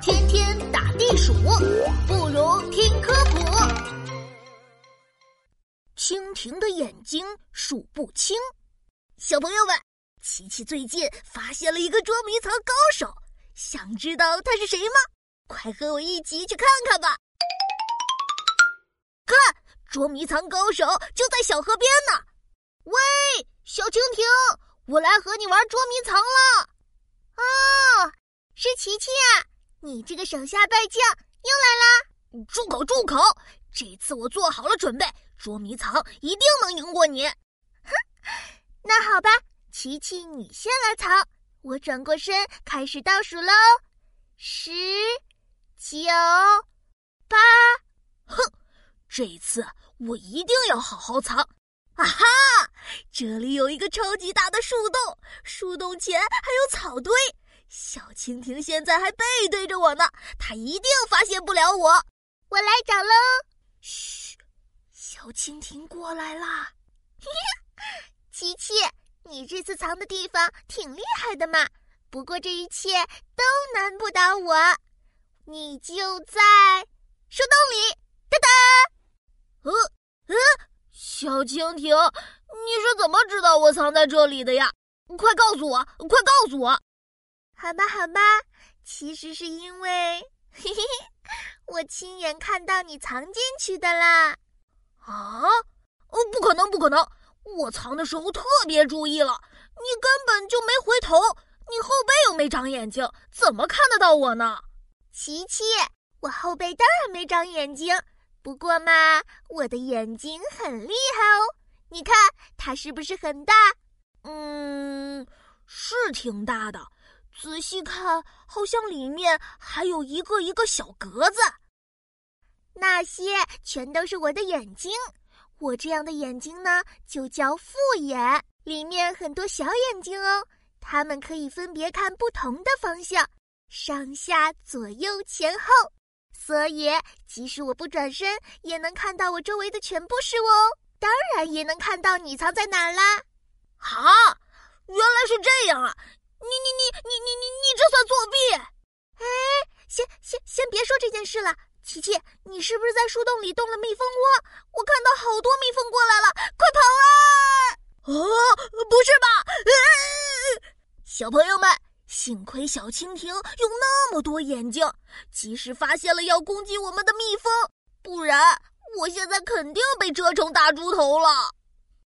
天天打地鼠，不如听科普。蜻蜓的眼睛数不清。小朋友们，琪琪最近发现了一个捉迷藏高手，想知道他是谁吗？快和我一起去看看吧！看，捉迷藏高手就在小河边呢。喂，小蜻蜓，我来和你玩捉迷藏了。啊，是琪琪啊！你这个手下败将又来啦！住口，住口！这次我做好了准备，捉迷藏一定能赢过你。哼，那好吧，琪琪你先来藏，我转过身开始倒数喽，十、九、八。哼，这次我一定要好好藏。啊哈，这里有一个超级大的树洞，树洞前还有草堆。小蜻蜓现在还背对着我呢，它一定发现不了我。我来找喽。嘘，小蜻蜓过来啦。琪琪，你这次藏的地方挺厉害的嘛。不过这一切都难不倒我。你就在树洞里。哒哒。呃呃，小蜻蜓，你是怎么知道我藏在这里的呀？快告诉我，快告诉我。好吧，好吧，其实是因为，嘿嘿嘿，我亲眼看到你藏进去的啦！啊？哦，不可能，不可能！我藏的时候特别注意了，你根本就没回头，你后背又没长眼睛，怎么看得到我呢？琪琪，我后背当然没长眼睛，不过嘛，我的眼睛很厉害哦！你看它是不是很大？嗯，是挺大的。仔细看，好像里面还有一个一个小格子。那些全都是我的眼睛。我这样的眼睛呢，就叫复眼，里面很多小眼睛哦。它们可以分别看不同的方向，上下左右前后。所以，即使我不转身，也能看到我周围的全部事物哦。当然，也能看到你藏在哪儿啦。啊，原来是这样啊！你你你你这算作弊？哎，先先先别说这件事了，琪琪，你是不是在树洞里动了蜜蜂窝？我看到好多蜜蜂过来了，快跑啊！啊，不是吧？小朋友们，幸亏小蜻蜓有那么多眼睛，及时发现了要攻击我们的蜜蜂，不然我现在肯定被蛰成大猪头了。